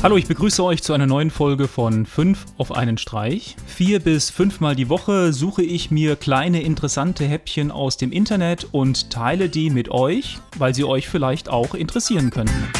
Hallo, ich begrüße euch zu einer neuen Folge von 5 auf einen Streich. Vier bis fünfmal die Woche suche ich mir kleine interessante Häppchen aus dem Internet und teile die mit euch, weil sie euch vielleicht auch interessieren könnten.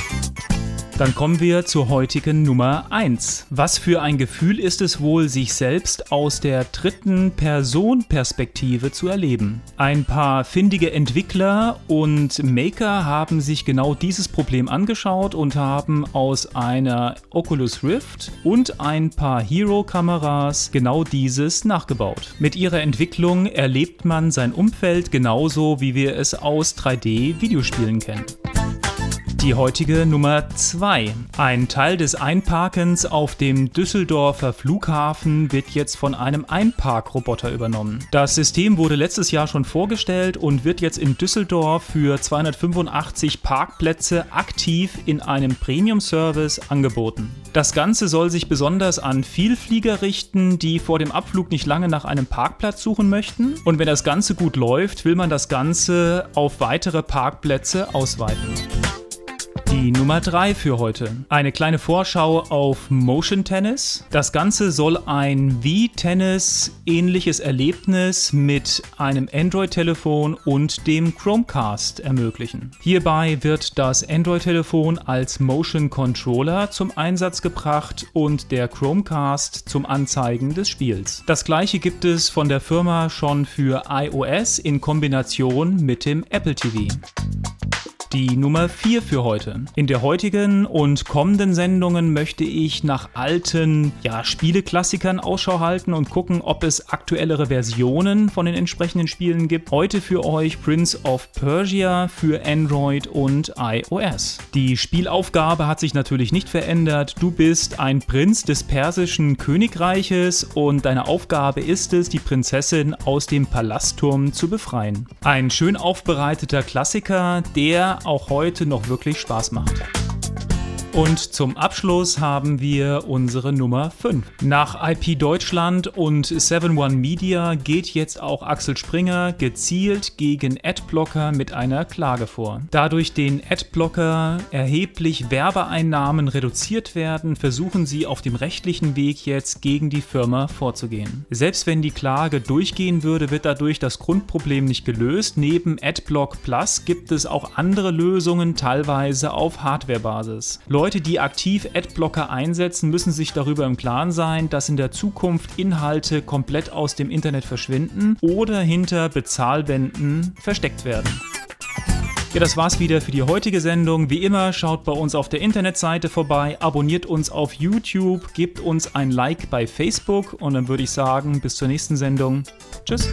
Dann kommen wir zur heutigen Nummer 1. Was für ein Gefühl ist es wohl, sich selbst aus der dritten Person Perspektive zu erleben? Ein paar findige Entwickler und Maker haben sich genau dieses Problem angeschaut und haben aus einer Oculus Rift und ein paar Hero-Kameras genau dieses nachgebaut. Mit ihrer Entwicklung erlebt man sein Umfeld genauso, wie wir es aus 3D-Videospielen kennen. Die heutige Nummer 2. Ein Teil des Einparkens auf dem Düsseldorfer Flughafen wird jetzt von einem Einparkroboter übernommen. Das System wurde letztes Jahr schon vorgestellt und wird jetzt in Düsseldorf für 285 Parkplätze aktiv in einem Premium-Service angeboten. Das Ganze soll sich besonders an Vielflieger richten, die vor dem Abflug nicht lange nach einem Parkplatz suchen möchten. Und wenn das Ganze gut läuft, will man das Ganze auf weitere Parkplätze ausweiten. Die Nummer 3 für heute. Eine kleine Vorschau auf Motion Tennis. Das Ganze soll ein Wii-Tennis ähnliches Erlebnis mit einem Android-Telefon und dem Chromecast ermöglichen. Hierbei wird das Android-Telefon als Motion Controller zum Einsatz gebracht und der Chromecast zum Anzeigen des Spiels. Das gleiche gibt es von der Firma schon für iOS in Kombination mit dem Apple TV die Nummer 4 für heute. In der heutigen und kommenden Sendungen möchte ich nach alten ja, Spieleklassikern Ausschau halten und gucken, ob es aktuellere Versionen von den entsprechenden Spielen gibt. Heute für euch Prince of Persia für Android und iOS. Die Spielaufgabe hat sich natürlich nicht verändert. Du bist ein Prinz des persischen Königreiches und deine Aufgabe ist es, die Prinzessin aus dem Palastturm zu befreien. Ein schön aufbereiteter Klassiker, der auch heute noch wirklich Spaß macht. Und zum Abschluss haben wir unsere Nummer 5. Nach IP Deutschland und 7-One Media geht jetzt auch Axel Springer gezielt gegen Adblocker mit einer Klage vor. Da durch den Adblocker erheblich Werbeeinnahmen reduziert werden, versuchen sie auf dem rechtlichen Weg jetzt gegen die Firma vorzugehen. Selbst wenn die Klage durchgehen würde, wird dadurch das Grundproblem nicht gelöst. Neben Adblock Plus gibt es auch andere Lösungen, teilweise auf Hardwarebasis. Leute Leute, die aktiv Adblocker einsetzen, müssen sich darüber im Klaren sein, dass in der Zukunft Inhalte komplett aus dem Internet verschwinden oder hinter Bezahlwänden versteckt werden. Ja, das war's wieder für die heutige Sendung. Wie immer, schaut bei uns auf der Internetseite vorbei, abonniert uns auf YouTube, gebt uns ein Like bei Facebook und dann würde ich sagen, bis zur nächsten Sendung. Tschüss.